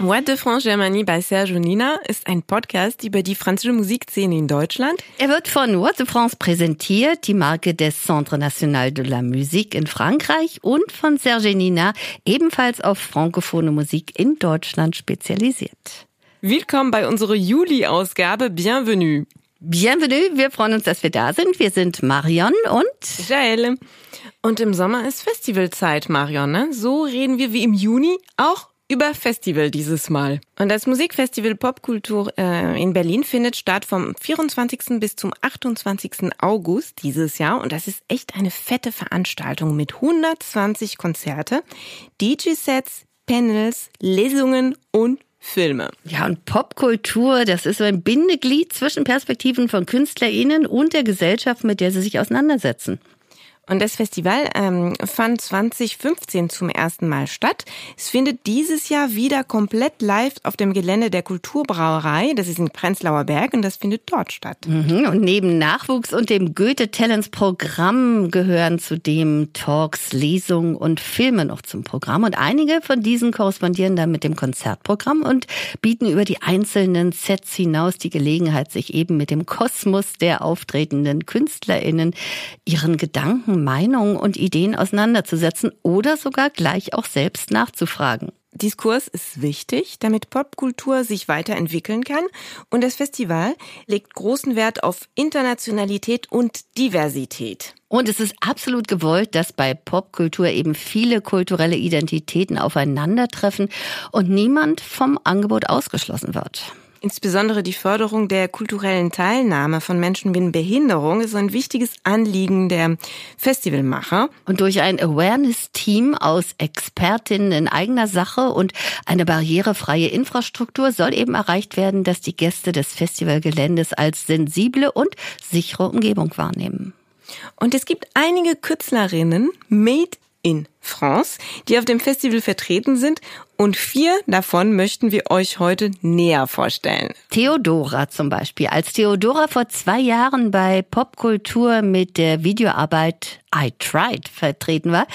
What de France Germanie bei Serge und Nina ist ein Podcast über die französische Musikszene in Deutschland. Er wird von What de France präsentiert, die Marke des Centre National de la Musique in Frankreich und von Serge Nina, ebenfalls auf frankophone Musik in Deutschland spezialisiert. Willkommen bei unserer Juli-Ausgabe. Bienvenue. Bienvenue, wir freuen uns, dass wir da sind. Wir sind Marion und Jael. Und im Sommer ist Festivalzeit, Marion. Ne? So reden wir wie im Juni auch über Festival dieses Mal. Und das Musikfestival Popkultur äh, in Berlin findet statt vom 24. bis zum 28. August dieses Jahr. Und das ist echt eine fette Veranstaltung mit 120 Konzerte, DJ-Sets, Panels, Lesungen und Filme. Ja, und Popkultur, das ist so ein Bindeglied zwischen Perspektiven von KünstlerInnen und der Gesellschaft, mit der sie sich auseinandersetzen. Und das Festival ähm, fand 2015 zum ersten Mal statt. Es findet dieses Jahr wieder komplett live auf dem Gelände der Kulturbrauerei. Das ist in Prenzlauer Berg und das findet dort statt. Mhm. Und neben Nachwuchs und dem Goethe Talents Programm gehören zudem Talks, Lesungen und Filme noch zum Programm. Und einige von diesen korrespondieren dann mit dem Konzertprogramm und bieten über die einzelnen Sets hinaus die Gelegenheit, sich eben mit dem Kosmos der auftretenden KünstlerInnen ihren Gedanken Meinungen und Ideen auseinanderzusetzen oder sogar gleich auch selbst nachzufragen. Diskurs ist wichtig, damit Popkultur sich weiterentwickeln kann und das Festival legt großen Wert auf Internationalität und Diversität. Und es ist absolut gewollt, dass bei Popkultur eben viele kulturelle Identitäten aufeinandertreffen und niemand vom Angebot ausgeschlossen wird. Insbesondere die Förderung der kulturellen Teilnahme von Menschen mit Behinderung ist ein wichtiges Anliegen der Festivalmacher. Und durch ein Awareness-Team aus Expertinnen in eigener Sache und eine barrierefreie Infrastruktur soll eben erreicht werden, dass die Gäste des Festivalgeländes als sensible und sichere Umgebung wahrnehmen. Und es gibt einige Künstlerinnen, made in France, die auf dem Festival vertreten sind und vier davon möchten wir euch heute näher vorstellen. Theodora zum Beispiel. Als Theodora vor zwei Jahren bei Popkultur mit der Videoarbeit I Tried vertreten war,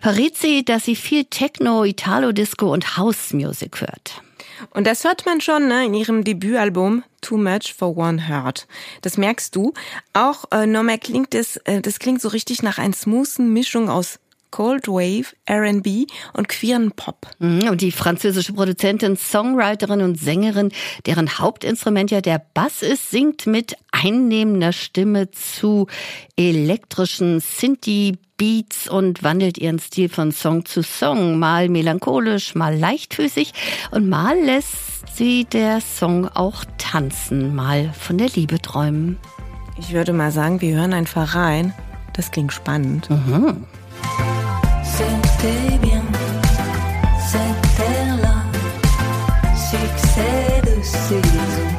verriet sie, dass sie viel Techno, Italo-Disco und House Music hört. Und das hört man schon ne, in ihrem Debütalbum Too Much for One Heart. Das merkst du. Auch äh, Norma klingt es, äh, das klingt so richtig nach einer smoothen Mischung aus Cold Wave, R&B und queeren Pop. Mhm, und die französische Produzentin, Songwriterin und Sängerin, deren Hauptinstrument ja der Bass ist, singt mit einnehmender Stimme zu elektrischen Synthie Beats und wandelt ihren Stil von Song zu Song, mal melancholisch, mal leichtfüßig und mal lässt sie der Song auch tanzen, mal von der Liebe träumen. Ich würde mal sagen, wir hören einfach rein. Das klingt spannend. Mhm. C'était bien, cette terre-là, succès de saison.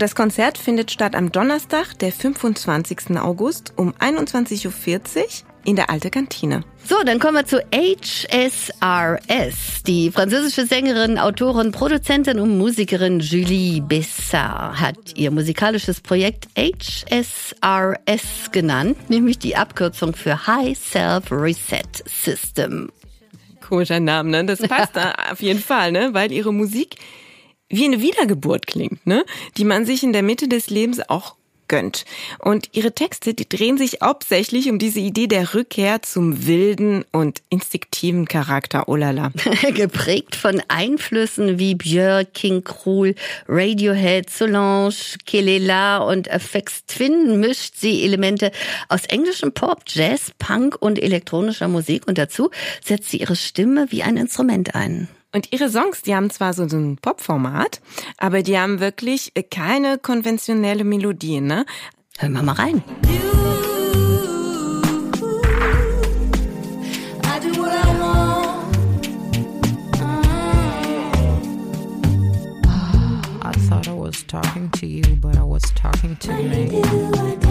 Und das Konzert findet statt am Donnerstag, der 25. August um 21.40 Uhr in der Alte Kantine. So, dann kommen wir zu HSRS. Die französische Sängerin, Autorin, Produzentin und Musikerin Julie Bessard hat ihr musikalisches Projekt HSRS genannt, nämlich die Abkürzung für High Self Reset System. Komischer Name, ne? Das passt da auf jeden Fall, ne? Weil ihre Musik wie eine Wiedergeburt klingt, ne? Die man sich in der Mitte des Lebens auch gönnt. Und ihre Texte, die drehen sich hauptsächlich um diese Idee der Rückkehr zum wilden und instinktiven Charakter Olala. Geprägt von Einflüssen wie Björk, King Krul, Radiohead, Solange, Kelela und Affects Twin mischt sie Elemente aus englischem Pop, Jazz, Punk und elektronischer Musik und dazu setzt sie ihre Stimme wie ein Instrument ein. Und ihre Songs, die haben zwar so, ein Popformat, aber die haben wirklich keine konventionelle Melodie, ne? Hören wir mal rein. I thought I was talking to you, but I was talking to me.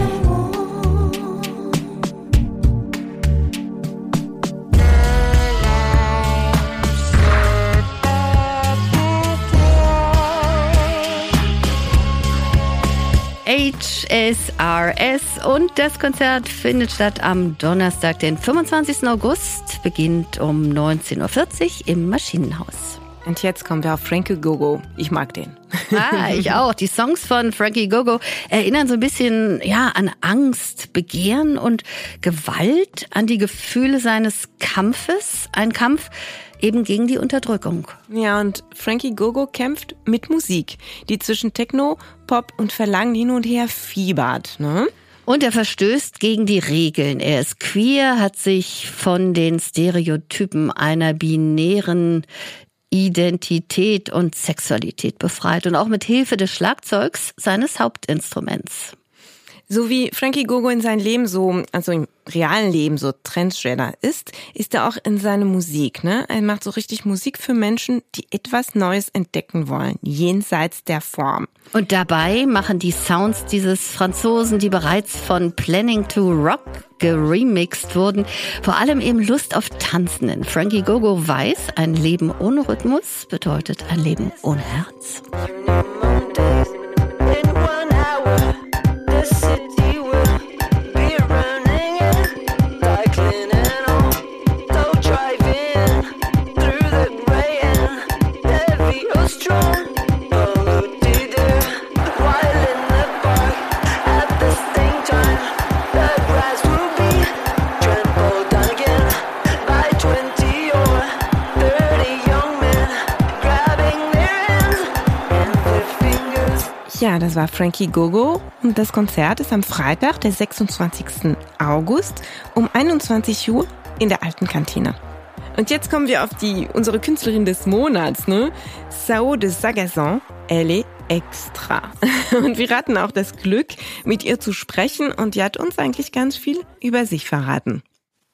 HSRS und das Konzert findet statt am Donnerstag, den 25. August, beginnt um 19.40 Uhr im Maschinenhaus. Und jetzt wir auf Frankie Gogo. Ich mag den. Ah, ich auch. Die Songs von Frankie Gogo erinnern so ein bisschen, ja, an Angst, Begehren und Gewalt, an die Gefühle seines Kampfes. Ein Kampf, eben gegen die Unterdrückung. Ja, und Frankie Gogo kämpft mit Musik, die zwischen Techno, Pop und Verlangen hin und her fiebert. Ne? Und er verstößt gegen die Regeln. Er ist queer, hat sich von den Stereotypen einer binären Identität und Sexualität befreit und auch mit Hilfe des Schlagzeugs seines Hauptinstruments. So wie Frankie Gogo in seinem Leben so, also im realen Leben so Trendsetter ist, ist er auch in seiner Musik. Ne? Er macht so richtig Musik für Menschen, die etwas Neues entdecken wollen, jenseits der Form. Und dabei machen die Sounds dieses Franzosen, die bereits von Planning to Rock geremixed wurden, vor allem eben Lust auf Tanzen. Denn Frankie Gogo weiß, ein Leben ohne Rhythmus bedeutet ein Leben ohne Herz. Das war Frankie Gogo und das Konzert ist am Freitag, der 26. August um 21 Uhr in der alten Kantine. Und jetzt kommen wir auf die unsere Künstlerin des Monats, ne? Sao de Sagazan, elle est extra. Und wir hatten auch das Glück, mit ihr zu sprechen und die hat uns eigentlich ganz viel über sich verraten.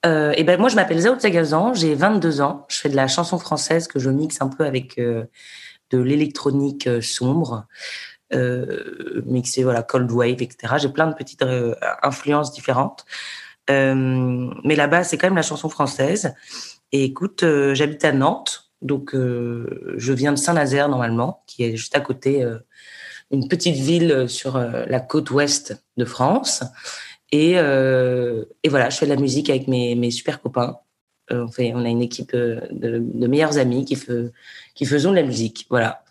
Euh, et ben moi je m'appelle Zao Sagazan, j'ai 22 ans, je fais de la chanson française que je mixe un peu avec euh, de l'électronique euh, sombre. Euh, mixé voilà cold wave, etc. J'ai plein de petites euh, influences différentes, euh, mais là-bas c'est quand même la chanson française. Et écoute, euh, j'habite à Nantes, donc euh, je viens de Saint-Nazaire normalement, qui est juste à côté, une petite ville sur la côte ouest de France. Et, et, voilà, je fais de la musique avec mes, mes super copains. on fait, on a une équipe de, de meilleurs amis qui, fe, qui faisons de la musique. Voilà.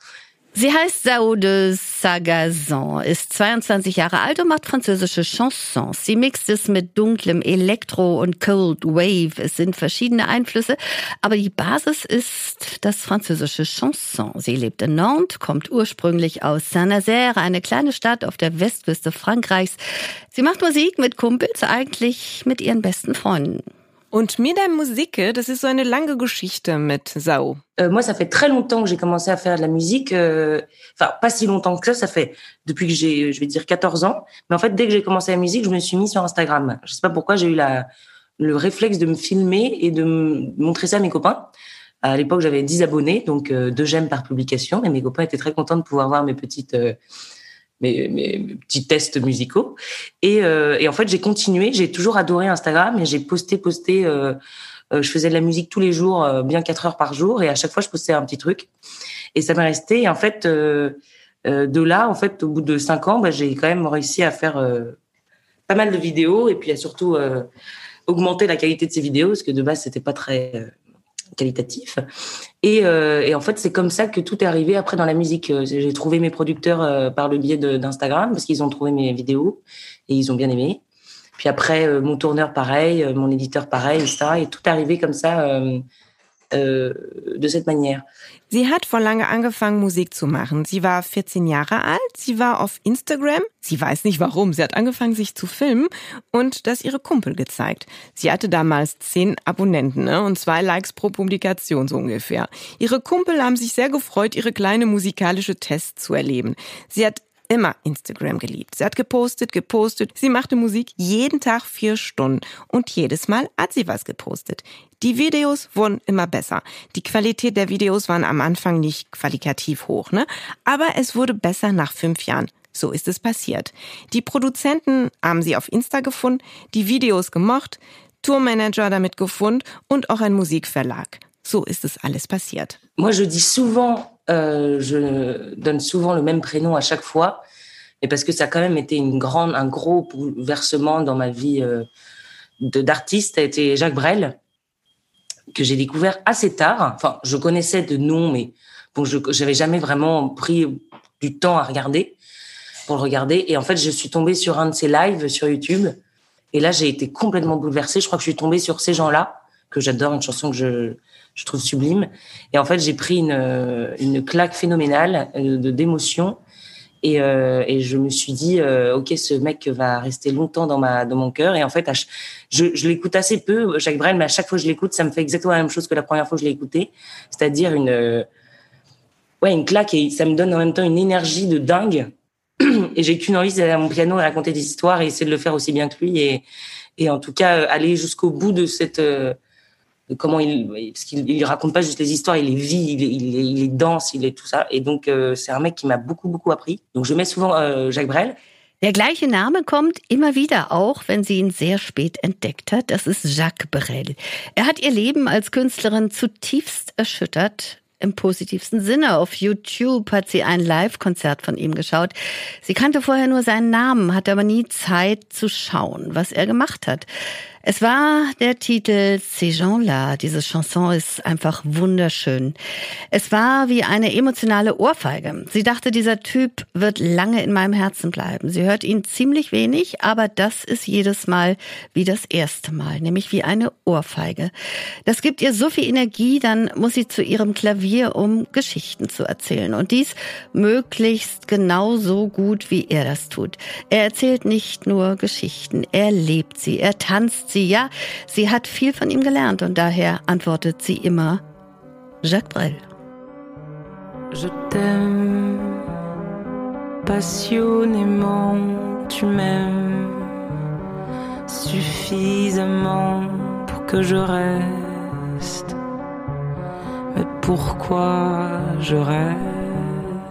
Sie heißt Saude Sagazan, ist 22 Jahre alt und macht französische Chansons. Sie mixt es mit dunklem Elektro und Cold Wave. Es sind verschiedene Einflüsse, aber die Basis ist das französische Chanson. Sie lebt in Nantes, kommt ursprünglich aus Saint-Nazaire, eine kleine Stadt auf der Westküste Frankreichs. Sie macht Musik mit Kumpels, eigentlich mit ihren besten Freunden. Und der Musik, das ist so eine lange Geschichte. Euh, moi, ça fait très longtemps que j'ai commencé à faire de la musique. Euh, enfin, pas si longtemps que ça. Ça fait depuis que j'ai, je vais dire, 14 ans. Mais en fait, dès que j'ai commencé la musique, je me suis mis sur Instagram. Je sais pas pourquoi j'ai eu le réflexe de me filmer et de montrer ça à mes copains. À l'époque, j'avais 10 abonnés, donc euh, deux j'aime par publication. Et mes copains étaient très contents de pouvoir voir mes petites euh, mes, mes, petits tests musicaux. Et, euh, et en fait, j'ai continué. J'ai toujours adoré Instagram et j'ai posté, posté. Euh, euh, je faisais de la musique tous les jours, euh, bien quatre heures par jour, et à chaque fois, je postais un petit truc. Et ça m'est resté. Et en fait, euh, de là, en fait, au bout de cinq ans, bah, j'ai quand même réussi à faire pas mal de vidéos et puis à surtout augmenter la qualité de ces vidéos parce que de base, c'était pas très qualitatif. Et, euh, et en fait, c'est comme ça que tout est arrivé après dans la musique. Euh, j'ai trouvé mes producteurs euh, par le biais d'Instagram parce qu'ils ont trouvé mes vidéos et ils ont bien aimé. Puis après, mon tourneur pareil, mon éditeur pareil, etc. Et tout est arrivé comme ça. Äh, de cette manière. Sie hat vor lange angefangen, Musik zu machen. Sie war 14 Jahre alt, sie war auf Instagram, sie weiß nicht warum, sie hat angefangen, sich zu filmen und das ihre Kumpel gezeigt. Sie hatte damals 10 Abonnenten ne? und zwei Likes pro Publikation so ungefähr. Ihre Kumpel haben sich sehr gefreut, ihre kleine musikalische Tests zu erleben. Sie hat immer Instagram geliebt. Sie hat gepostet, gepostet. Sie machte Musik jeden Tag vier Stunden und jedes Mal hat sie was gepostet. Die Videos wurden immer besser. Die Qualität der Videos waren am Anfang nicht qualitativ hoch, ne? Aber es wurde besser nach fünf Jahren. So ist es passiert. Die Produzenten haben sie auf Insta gefunden, die Videos gemocht, Tourmanager damit gefunden und auch ein Musikverlag. So ist es alles passiert. Moi, je dis souvent, euh, je donne souvent le même prénom à chaque fois. mais parce que ça a quand même été une grande, un gros bouleversement dans ma vie euh, d'artiste. A été Jacques Brel que j'ai découvert assez tard. Enfin, je connaissais de nom, mais bon, je n'avais jamais vraiment pris du temps à regarder pour le regarder. Et en fait, je suis tombée sur un de ses lives sur YouTube. Et là, j'ai été complètement bouleversée. Je crois que je suis tombée sur ces gens-là, que j'adore, une chanson que je, je trouve sublime. Et en fait, j'ai pris une, une claque phénoménale euh, de d'émotion. Et, euh, et, je me suis dit, euh, ok, ce mec va rester longtemps dans ma dans mon cœur. Et en fait, je, je l'écoute assez peu, Jacques Brel, mais à chaque fois que je l'écoute, ça me fait exactement la même chose que la première fois que je l'ai écouté, c'est-à-dire une ouais une claque et ça me donne en même temps une énergie de dingue. Et j'ai qu'une envie, d'aller à mon piano et raconter des histoires et essayer de le faire aussi bien que lui et et en tout cas aller jusqu'au bout de cette comment il parce qu'il il raconte pas juste les histoires il les vit il, il, il est dense il est tout ça et donc euh, c'est un mec qui m'a beaucoup beaucoup appris donc je mets souvent euh, Jacques Brel Der gleiche Name kommt immer wieder, auch wenn sie ihn sehr spät entdeckt hat. Das ist Jacques Brel. Er hat ihr Leben als Künstlerin zutiefst erschüttert im positivsten Sinne. Auf YouTube hat sie ein Live-Konzert von ihm geschaut. Sie kannte vorher nur seinen Namen, hatte aber nie Zeit zu schauen, was er gemacht hat. Es war der Titel Ces gens-là. Diese Chanson ist einfach wunderschön. Es war wie eine emotionale Ohrfeige. Sie dachte, dieser Typ wird lange in meinem Herzen bleiben. Sie hört ihn ziemlich wenig, aber das ist jedes Mal wie das erste Mal, nämlich wie eine Ohrfeige. Das gibt ihr so viel Energie, dann muss sie zu ihrem Klavier, um Geschichten zu erzählen. Und dies möglichst genauso gut, wie er das tut. Er erzählt nicht nur Geschichten, er lebt sie, er tanzt sie, ja, sie hat viel von ihm gelernt und daher antwortet sie immer Jacques Brel. Je t'aime passionnément, tu m'aimes suffisamment pour que je reste. Mais pourquoi je reste?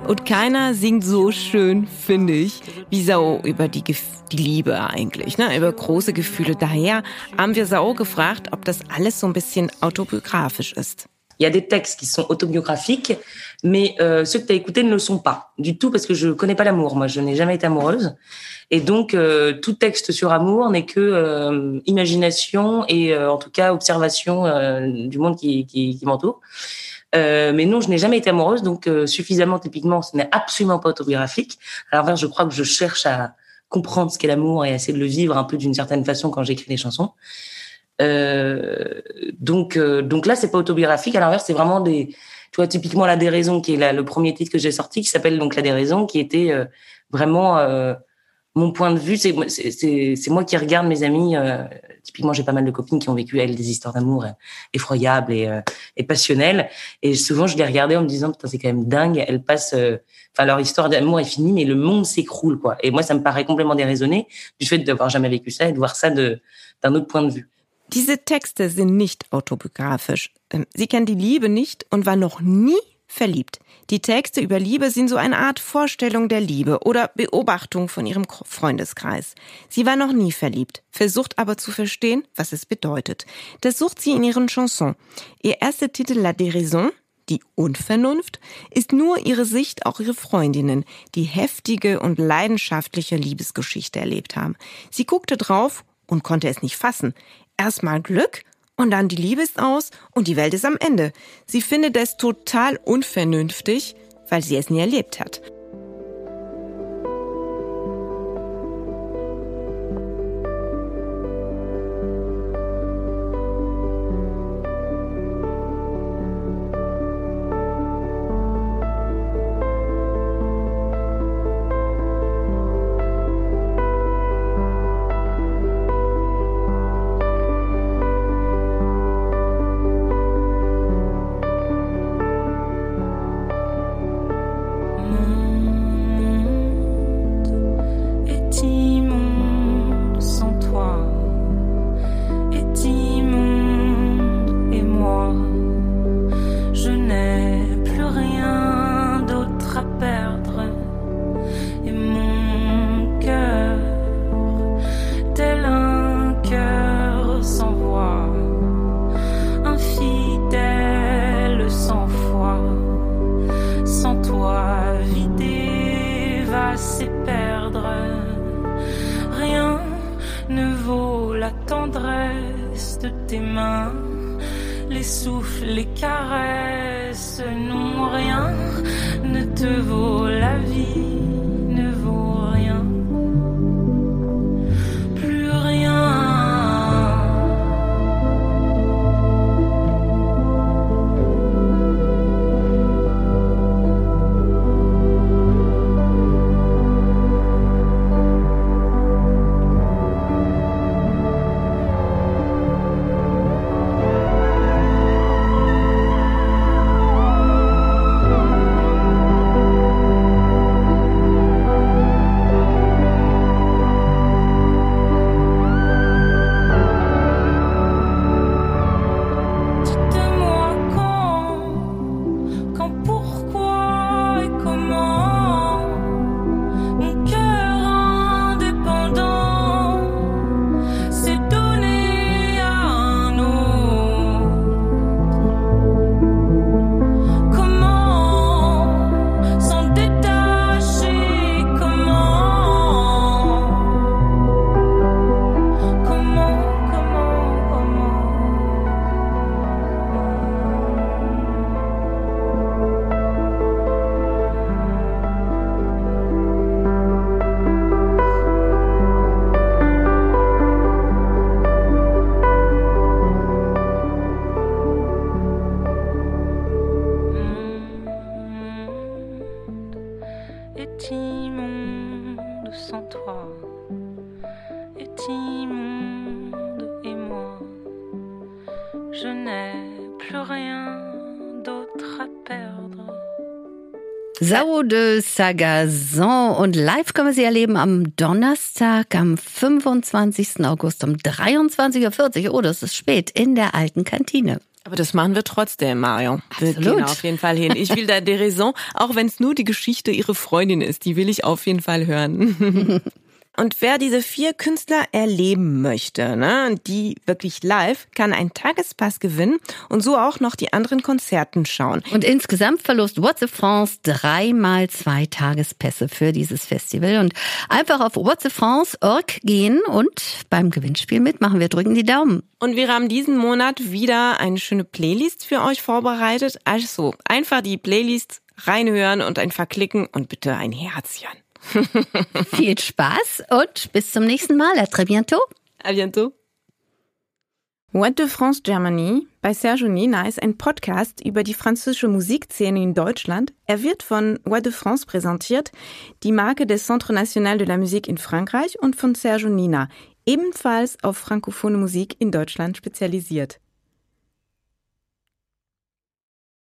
Und keiner singt so schön, finde ich, wie Sao über die, die Liebe eigentlich, ne? über große Gefühle. Daher haben wir Sao gefragt, ob das alles so ein bisschen autobiografisch ist. Il y a des textes qui sont autobiographiques, mais euh, ceux que tu as écoutés ne le sont pas du tout parce que je connais pas l'amour. Moi, je n'ai jamais été amoureuse, et donc euh, tout texte sur amour n'est que euh, imagination et euh, en tout cas observation euh, du monde qui, qui, qui m'entoure. Euh, mais non, je n'ai jamais été amoureuse, donc euh, suffisamment typiquement, ce n'est absolument pas autobiographique. À l'inverse, je crois que je cherche à comprendre ce qu'est l'amour et à essayer de le vivre un peu d'une certaine façon quand j'écris des chansons. Euh, donc, euh, donc là, c'est pas autobiographique. À l'inverse, c'est vraiment des, tu vois, typiquement la déraison, qui est la, le premier titre que j'ai sorti, qui s'appelle donc la déraison, qui était euh, vraiment mon point de vue, c'est c'est moi qui regarde mes amis. Euh, typiquement, j'ai pas mal de copines qui ont vécu elles des histoires d'amour euh, effroyables et, euh, et passionnelles. Et souvent, je les regardais en me disant putain, c'est quand même dingue. Elles passent, euh, enfin leur histoire d'amour est finie, mais le monde s'écroule quoi. Et moi, ça me paraît complètement déraisonné du fait d'avoir jamais vécu ça et de voir ça de d'un autre point de vue. Diese Texte sind nicht autobiografisch. Ähm, sie kennt die Liebe nicht und war noch nie verliebt. Die Texte über Liebe sind so eine Art Vorstellung der Liebe oder Beobachtung von ihrem Freundeskreis. Sie war noch nie verliebt, versucht aber zu verstehen, was es bedeutet. Das sucht sie in ihren Chansons. Ihr erster Titel La Déraison, die Unvernunft, ist nur ihre Sicht, auch ihre Freundinnen, die heftige und leidenschaftliche Liebesgeschichte erlebt haben. Sie guckte drauf und konnte es nicht fassen. Erstmal Glück und dann die Liebe ist aus und die Welt ist am Ende. Sie findet es total unvernünftig, weil sie es nie erlebt hat. Sao de Sagazon und live können wir sie erleben am Donnerstag, am 25. August um 23.40 Uhr. Oh, das ist spät, in der alten Kantine. Aber das machen wir trotzdem, Mario. Wir Absolut. gehen auf jeden Fall hin. Ich will da der Raison, auch wenn es nur die Geschichte ihrer Freundin ist, die will ich auf jeden Fall hören. Und wer diese vier Künstler erleben möchte, ne, die wirklich live, kann einen Tagespass gewinnen und so auch noch die anderen Konzerten schauen. Und insgesamt verlost What's the France dreimal zwei Tagespässe für dieses Festival. Und einfach auf whatsafrance.org gehen und beim Gewinnspiel mitmachen. Wir drücken die Daumen. Und wir haben diesen Monat wieder eine schöne Playlist für euch vorbereitet. Also einfach die Playlist reinhören und einfach klicken und bitte ein Herzchen. Viel Spaß und bis zum nächsten Mal. À très bientôt. À bientôt. What de France Germany bei Sergio Nina ist ein Podcast über die französische Musikszene in Deutschland. Er wird von What de France präsentiert, die Marke des Centre National de la Musique in Frankreich und von Sergio Nina, ebenfalls auf frankophone Musik in Deutschland spezialisiert.